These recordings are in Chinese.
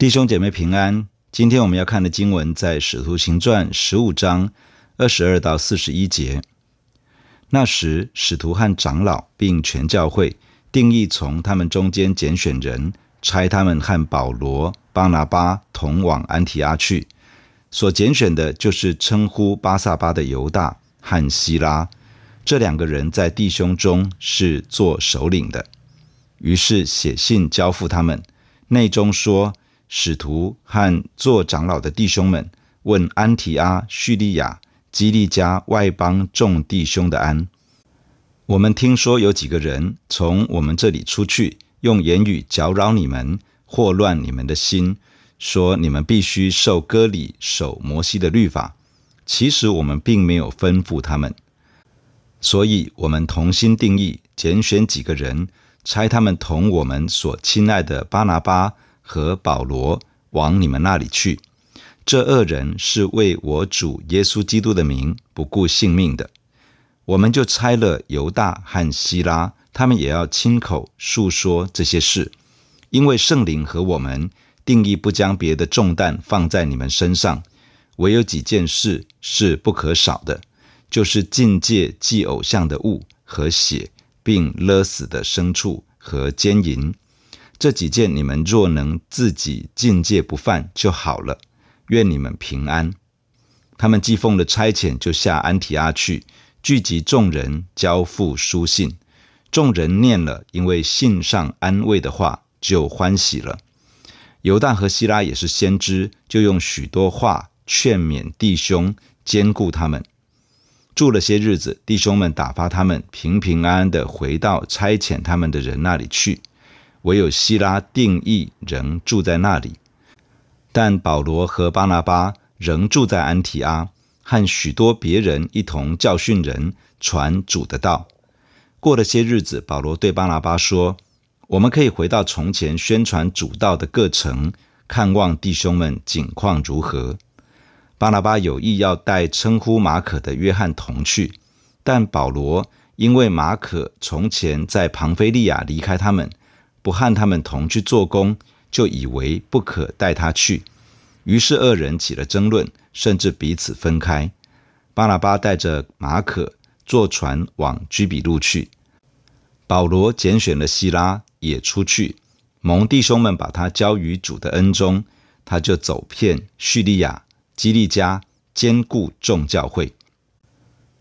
弟兄姐妹平安，今天我们要看的经文在《使徒行传》十五章二十二到四十一节。那时，使徒和长老并全教会定义从他们中间拣选人，差他们和保罗、巴拿巴同往安提阿去。所拣选的就是称呼巴萨巴的犹大和西拉，这两个人在弟兄中是做首领的。于是写信交付他们，内中说。使徒和做长老的弟兄们问安提阿、叙利亚、基利家外邦众弟兄的安。我们听说有几个人从我们这里出去，用言语搅扰你们，惑乱你们的心，说你们必须受割礼、守摩西的律法。其实我们并没有吩咐他们，所以我们同心定义拣选几个人，差他们同我们所亲爱的巴拿巴。和保罗往你们那里去，这二人是为我主耶稣基督的名不顾性命的。我们就差了犹大和希拉，他们也要亲口述说这些事，因为圣灵和我们定义不将别的重担放在你们身上，唯有几件事是不可少的，就是禁戒祭偶像的物和血，并勒死的牲畜和奸淫。这几件你们若能自己禁戒不犯就好了，愿你们平安。他们既奉了差遣，就下安提阿去，聚集众人，交付书信。众人念了，因为信上安慰的话，就欢喜了。犹大和希拉也是先知，就用许多话劝勉弟兄，坚固他们。住了些日子，弟兄们打发他们平平安安的回到差遣他们的人那里去。唯有希拉定义仍住在那里，但保罗和巴拿巴仍住在安提阿，和许多别人一同教训人，传主的道。过了些日子，保罗对巴拿巴说：“我们可以回到从前宣传主道的各城，看望弟兄们景况如何。”巴拿巴有意要带称呼马可的约翰同去，但保罗因为马可从前在庞菲利亚离开他们。不和他们同去做工，就以为不可带他去，于是二人起了争论，甚至彼此分开。巴拿巴带着马可坐船往居比路去，保罗拣选了西拉也出去，蒙弟兄们把他交于主的恩中，他就走遍叙利亚、基利家，坚固众教会。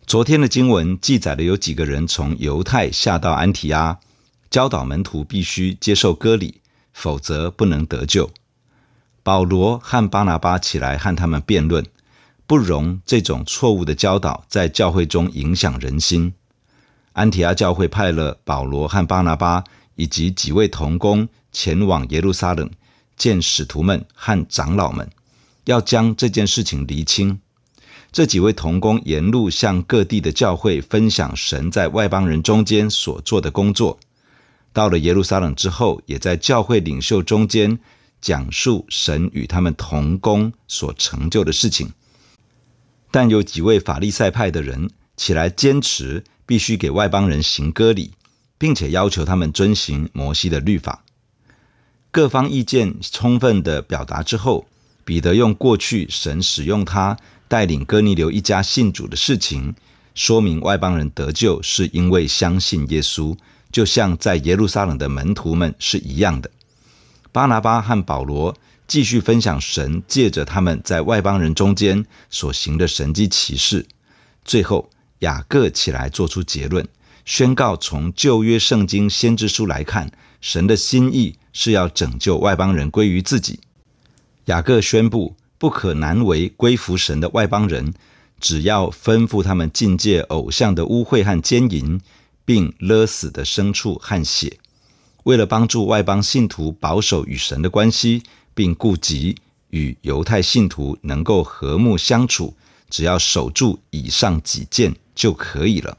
昨天的经文记载了有几个人从犹太下到安提阿。教导门徒必须接受割礼，否则不能得救。保罗和巴拿巴起来和他们辩论，不容这种错误的教导在教会中影响人心。安提阿教会派了保罗和巴拿巴以及几位同工前往耶路撒冷见使徒们和长老们，要将这件事情厘清。这几位同工沿路向各地的教会分享神在外邦人中间所做的工作。到了耶路撒冷之后，也在教会领袖中间讲述神与他们同工所成就的事情。但有几位法利赛派的人起来坚持必须给外邦人行割礼，并且要求他们遵行摩西的律法。各方意见充分的表达之后，彼得用过去神使用他带领哥尼流一家信主的事情，说明外邦人得救是因为相信耶稣。就像在耶路撒冷的门徒们是一样的，巴拿巴和保罗继续分享神借着他们在外邦人中间所行的神迹奇事。最后，雅各起来做出结论，宣告从旧约圣经先知书来看，神的心意是要拯救外邦人归于自己。雅各宣布，不可难为归服神的外邦人，只要吩咐他们禁戒偶像的污秽和奸淫。并勒死的牲畜和血，为了帮助外邦信徒保守与神的关系，并顾及与犹太信徒能够和睦相处，只要守住以上几件就可以了。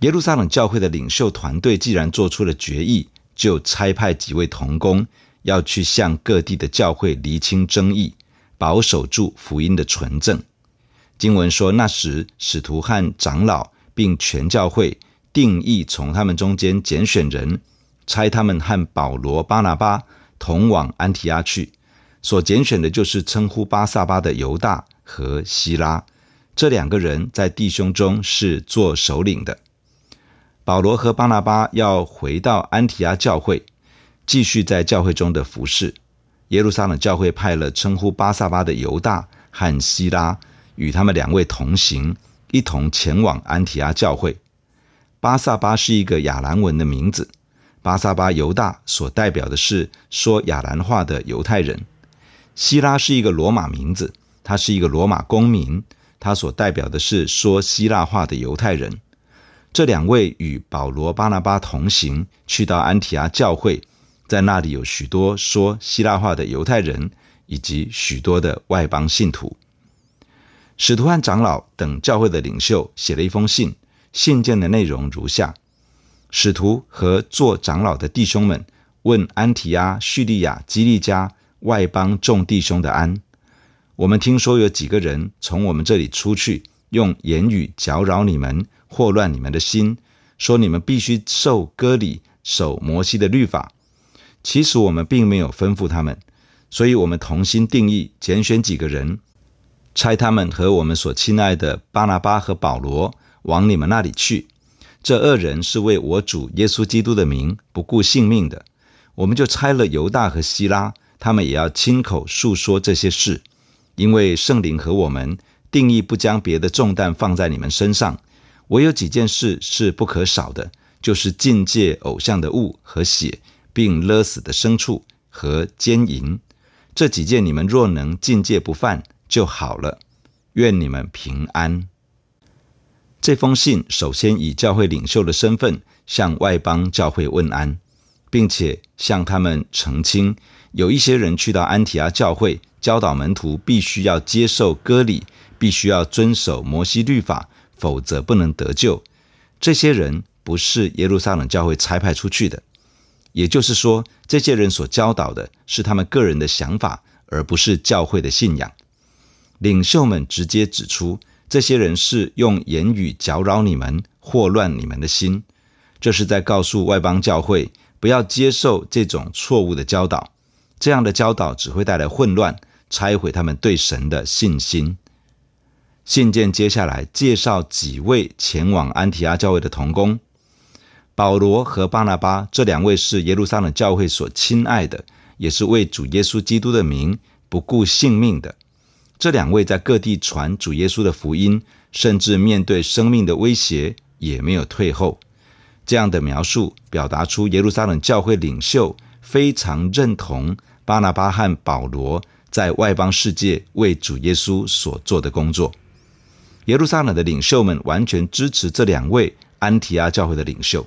耶路撒冷教会的领袖团队既然做出了决议，就差派几位同工要去向各地的教会厘清争议，保守住福音的纯正。经文说，那时使徒和长老并全教会。定义从他们中间拣选人，差他们和保罗、巴拿巴同往安提阿去，所拣选的就是称呼巴萨巴的犹大和希拉，这两个人在弟兄中是做首领的。保罗和巴拿巴要回到安提阿教会，继续在教会中的服侍。耶路撒冷教会派了称呼巴萨巴的犹大和希拉，与他们两位同行，一同前往安提阿教会。巴撒巴是一个亚兰文的名字，巴撒巴犹大所代表的是说亚兰话的犹太人。希拉是一个罗马名字，他是一个罗马公民，他所代表的是说希腊话的犹太人。这两位与保罗、巴拿巴同行，去到安提阿教会，在那里有许多说希腊话的犹太人，以及许多的外邦信徒。使徒和长老等教会的领袖写了一封信，信件的内容如下：使徒和做长老的弟兄们问安提阿、叙利亚、基利家外邦众弟兄的安。我们听说有几个人从我们这里出去，用言语搅扰你们。祸乱你们的心，说你们必须受割礼，守摩西的律法。其实我们并没有吩咐他们，所以我们同心定义拣选几个人，差他们和我们所亲爱的巴拿巴和保罗往你们那里去。这二人是为我主耶稣基督的名不顾性命的。我们就差了犹大和希拉，他们也要亲口述说这些事，因为圣灵和我们定义不将别的重担放在你们身上。唯有几件事是不可少的，就是禁戒偶像的物和血，并勒死的牲畜和奸淫。这几件你们若能禁戒不犯就好了。愿你们平安。这封信首先以教会领袖的身份向外邦教会问安，并且向他们澄清，有一些人去到安提阿教会教导门徒，必须要接受割礼，必须要遵守摩西律法。否则不能得救。这些人不是耶路撒冷教会差派出去的，也就是说，这些人所教导的是他们个人的想法，而不是教会的信仰。领袖们直接指出，这些人是用言语搅扰你们，祸乱你们的心。这是在告诉外邦教会，不要接受这种错误的教导。这样的教导只会带来混乱，拆毁他们对神的信心。信件接下来介绍几位前往安提阿教会的同工，保罗和巴拿巴这两位是耶路撒冷教会所亲爱的，也是为主耶稣基督的名不顾性命的。这两位在各地传主耶稣的福音，甚至面对生命的威胁也没有退后。这样的描述表达出耶路撒冷教会领袖非常认同巴拿巴和保罗在外邦世界为主耶稣所做的工作。耶路撒冷的领袖们完全支持这两位安提阿教会的领袖。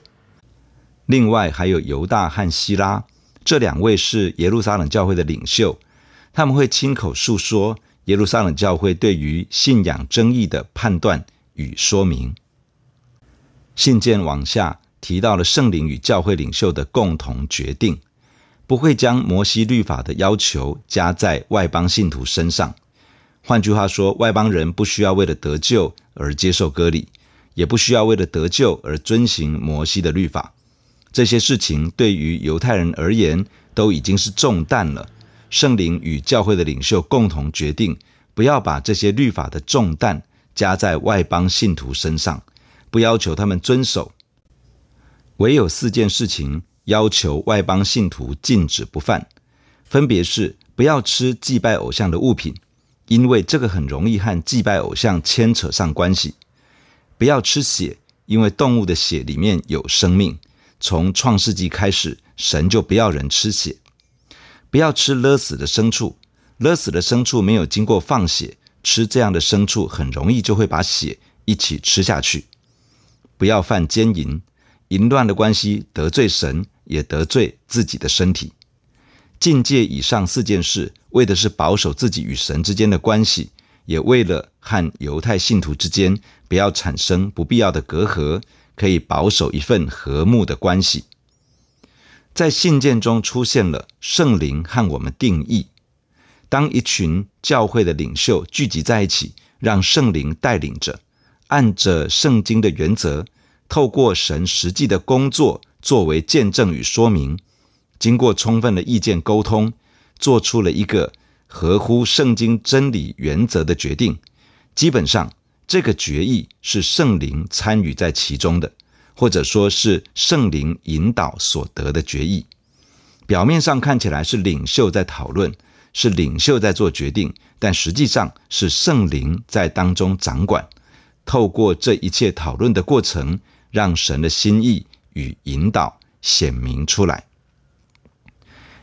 另外还有犹大和希拉，这两位是耶路撒冷教会的领袖，他们会亲口述说耶路撒冷教会对于信仰争议的判断与说明。信件往下提到了圣灵与教会领袖的共同决定，不会将摩西律法的要求加在外邦信徒身上。换句话说，外邦人不需要为了得救而接受割礼，也不需要为了得救而遵行摩西的律法。这些事情对于犹太人而言都已经是重担了。圣灵与教会的领袖共同决定，不要把这些律法的重担加在外邦信徒身上，不要求他们遵守。唯有四件事情要求外邦信徒禁止不犯，分别是不要吃祭拜偶像的物品。因为这个很容易和祭拜偶像牵扯上关系。不要吃血，因为动物的血里面有生命。从创世纪开始，神就不要人吃血。不要吃勒死的牲畜，勒死的牲畜没有经过放血，吃这样的牲畜很容易就会把血一起吃下去。不要犯奸淫，淫乱的关系得罪神，也得罪自己的身体。禁戒以上四件事，为的是保守自己与神之间的关系，也为了和犹太信徒之间不要产生不必要的隔阂，可以保守一份和睦的关系。在信件中出现了圣灵和我们定义。当一群教会的领袖聚集在一起，让圣灵带领着，按着圣经的原则，透过神实际的工作作为见证与说明。经过充分的意见沟通，做出了一个合乎圣经真理原则的决定。基本上，这个决议是圣灵参与在其中的，或者说是圣灵引导所得的决议。表面上看起来是领袖在讨论，是领袖在做决定，但实际上是圣灵在当中掌管。透过这一切讨论的过程，让神的心意与引导显明出来。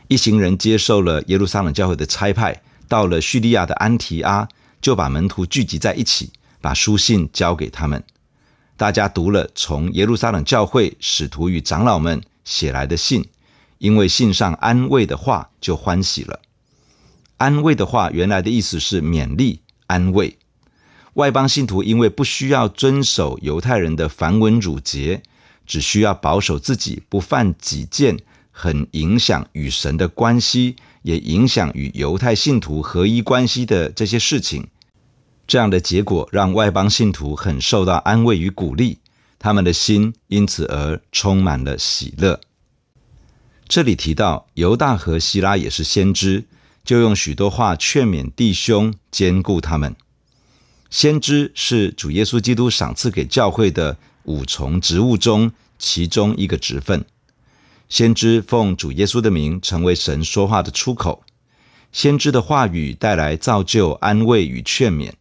一行人接受了耶路撒冷教会的差派，到了叙利亚的安提阿，就把门徒聚集在一起，把书信交给他们。大家读了从耶路撒冷教会使徒与长老们写来的信，因为信上安慰的话，就欢喜了。安慰的话原来的意思是勉励、安慰。外邦信徒因为不需要遵守犹太人的繁文缛节，只需要保守自己不犯几件很影响与神的关系，也影响与犹太信徒合一关系的这些事情。这样的结果让外邦信徒很受到安慰与鼓励，他们的心因此而充满了喜乐。这里提到犹大和希拉也是先知，就用许多话劝勉弟兄，坚固他们。先知是主耶稣基督赏赐给教会的五重职务中其中一个职分。先知奉主耶稣的名成为神说话的出口。先知的话语带来造就、安慰与劝勉。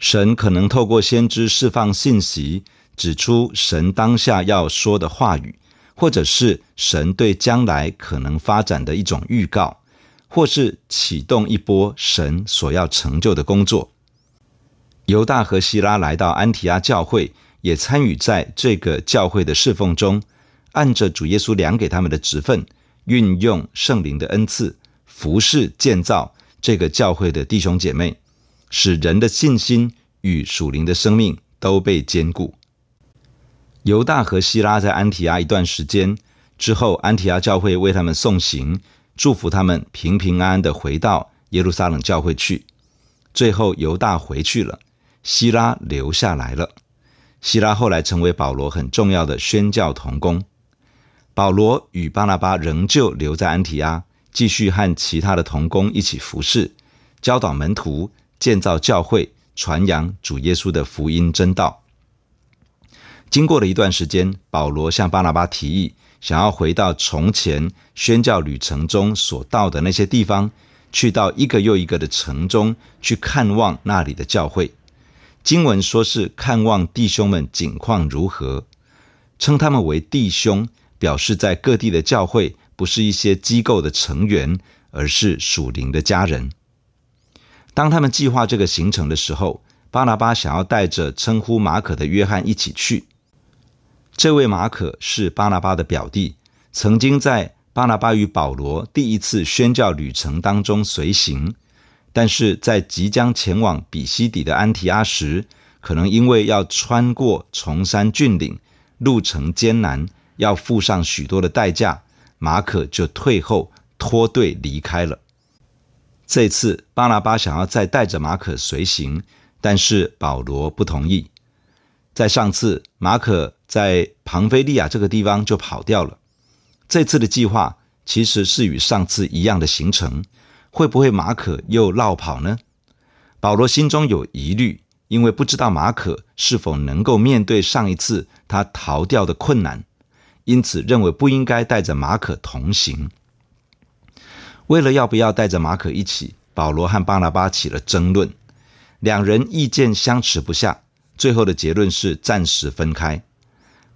神可能透过先知释放信息，指出神当下要说的话语，或者是神对将来可能发展的一种预告，或是启动一波神所要成就的工作。犹大和希拉来到安提阿教会，也参与在这个教会的侍奉中，按着主耶稣量给他们的职分，运用圣灵的恩赐，服侍建造这个教会的弟兄姐妹，使人的信心与属灵的生命都被坚固。犹大和希拉在安提阿一段时间之后，安提阿教会为他们送行，祝福他们平平安安的回到耶路撒冷教会去。最后，犹大回去了。希拉留下来了。希拉后来成为保罗很重要的宣教同工。保罗与巴拿巴仍旧留在安提阿，继续和其他的同工一起服侍，教导门徒，建造教会，传扬主耶稣的福音真道。经过了一段时间，保罗向巴拿巴提议，想要回到从前宣教旅程中所到的那些地方，去到一个又一个的城中去看望那里的教会。经文说是看望弟兄们景况如何，称他们为弟兄，表示在各地的教会不是一些机构的成员，而是属灵的家人。当他们计划这个行程的时候，巴拿巴想要带着称呼马可的约翰一起去。这位马可是巴拿巴的表弟，曾经在巴拿巴与保罗第一次宣教旅程当中随行。但是在即将前往比西底的安提阿时，可能因为要穿过崇山峻岭，路程艰难，要付上许多的代价，马可就退后脱队离开了。这次巴拿巴想要再带着马可随行，但是保罗不同意。在上次马可在庞菲利亚这个地方就跑掉了，这次的计划其实是与上次一样的行程。会不会马可又落跑呢？保罗心中有疑虑，因为不知道马可是否能够面对上一次他逃掉的困难，因此认为不应该带着马可同行。为了要不要带着马可一起，保罗和巴拿巴起了争论，两人意见相持不下，最后的结论是暂时分开。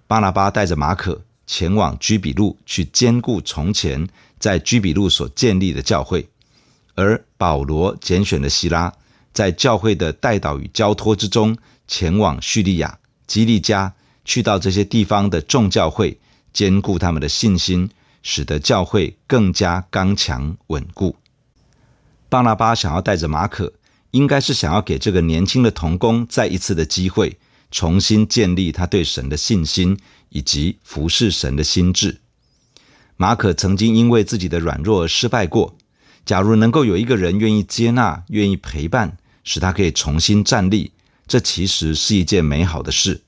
巴拿巴带着马可前往居比路去兼顾从前在居比路所建立的教会。而保罗拣选了希拉，在教会的代祷与交托之中，前往叙利亚、基利家，去到这些地方的众教会，兼顾他们的信心，使得教会更加刚强稳固。巴拿巴想要带着马可，应该是想要给这个年轻的童工再一次的机会，重新建立他对神的信心以及服侍神的心志。马可曾经因为自己的软弱而失败过。假如能够有一个人愿意接纳、愿意陪伴，使他可以重新站立，这其实是一件美好的事。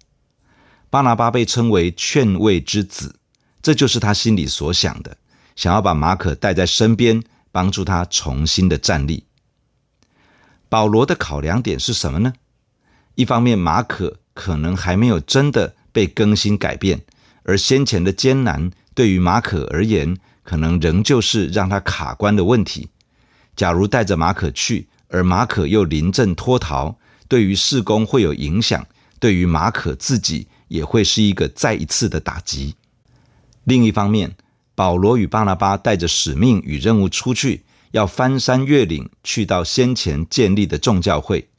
巴拿巴被称为劝慰之子，这就是他心里所想的，想要把马可带在身边，帮助他重新的站立。保罗的考量点是什么呢？一方面，马可可能还没有真的被更新改变，而先前的艰难对于马可而言，可能仍旧是让他卡关的问题。假如带着马可去，而马可又临阵脱逃，对于事工会有影响，对于马可自己也会是一个再一次的打击。另一方面，保罗与巴拿巴带着使命与任务出去，要翻山越岭，去到先前建立的众教会。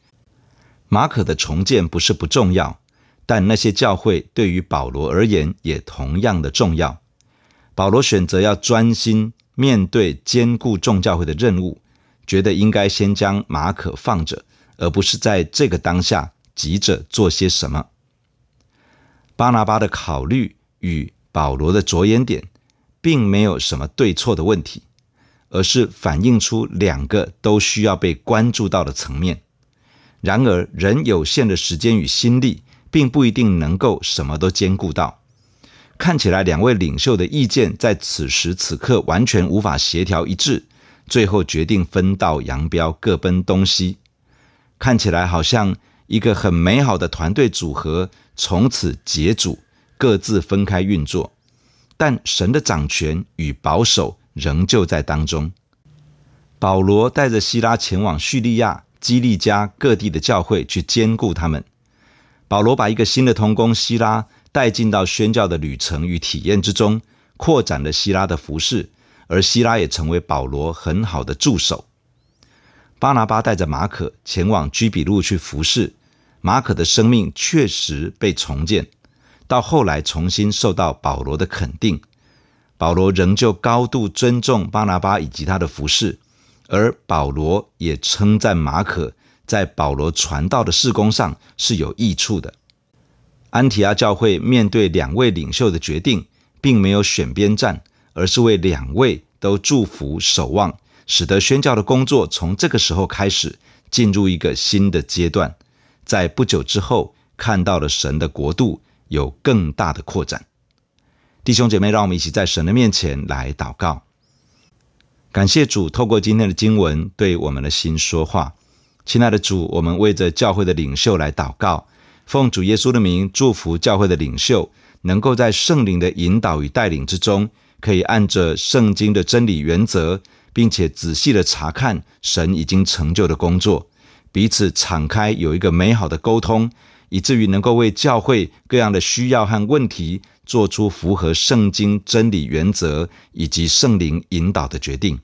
马可的重建不是不重要，但那些教会对于保罗而言也同样的重要。保罗选择要专心面对兼顾众教会的任务，觉得应该先将马可放着，而不是在这个当下急着做些什么。巴拿巴的考虑与保罗的着眼点。并没有什么对错的问题，而是反映出两个都需要被关注到的层面。然而，人有限的时间与心力，并不一定能够什么都兼顾到。看起来，两位领袖的意见在此时此刻完全无法协调一致，最后决定分道扬镳，各奔东西。看起来好像一个很美好的团队组合，从此解组，各自分开运作。但神的掌权与保守仍旧在当中。保罗带着希拉前往叙利亚、基利家各地的教会去兼顾他们。保罗把一个新的同工希拉带进到宣教的旅程与体验之中，扩展了希拉的服事，而希拉也成为保罗很好的助手。巴拿巴带着马可前往居比路去服事，马可的生命确实被重建。到后来重新受到保罗的肯定，保罗仍旧高度尊重巴拿巴以及他的服饰，而保罗也称赞马可在保罗传道的事工上是有益处的。安提阿教会面对两位领袖的决定，并没有选边站，而是为两位都祝福守望，使得宣教的工作从这个时候开始进入一个新的阶段，在不久之后看到了神的国度。有更大的扩展，弟兄姐妹，让我们一起在神的面前来祷告，感谢主透过今天的经文对我们的心说话。亲爱的主，我们为着教会的领袖来祷告，奉主耶稣的名祝福教会的领袖，能够在圣灵的引导与带领之中，可以按着圣经的真理原则，并且仔细的查看神已经成就的工作，彼此敞开，有一个美好的沟通。以至于能够为教会各样的需要和问题做出符合圣经真理原则以及圣灵引导的决定。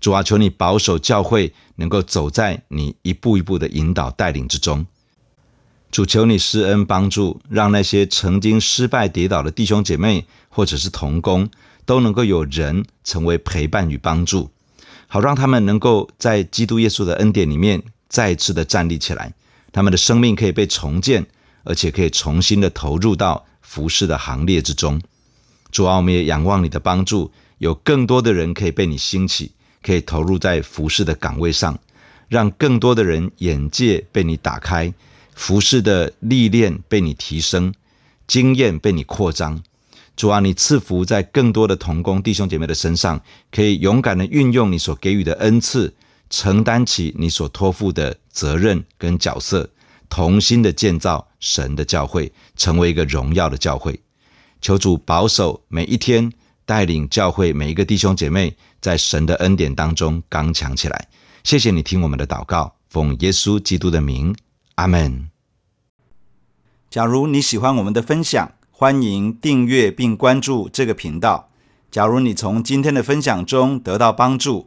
主啊，求你保守教会能够走在你一步一步的引导带领之中。主，求你施恩帮助，让那些曾经失败跌倒的弟兄姐妹或者是同工，都能够有人成为陪伴与帮助，好让他们能够在基督耶稣的恩典里面再次的站立起来。他们的生命可以被重建，而且可以重新的投入到服事的行列之中。主啊，我们也仰望你的帮助，有更多的人可以被你兴起，可以投入在服事的岗位上，让更多的人眼界被你打开，服事的历练被你提升，经验被你扩张。主啊，你赐福在更多的同工弟兄姐妹的身上，可以勇敢的运用你所给予的恩赐。承担起你所托付的责任跟角色，同心的建造神的教会，成为一个荣耀的教会。求主保守每一天，带领教会每一个弟兄姐妹，在神的恩典当中刚强起来。谢谢你听我们的祷告，奉耶稣基督的名，阿门。假如你喜欢我们的分享，欢迎订阅并关注这个频道。假如你从今天的分享中得到帮助，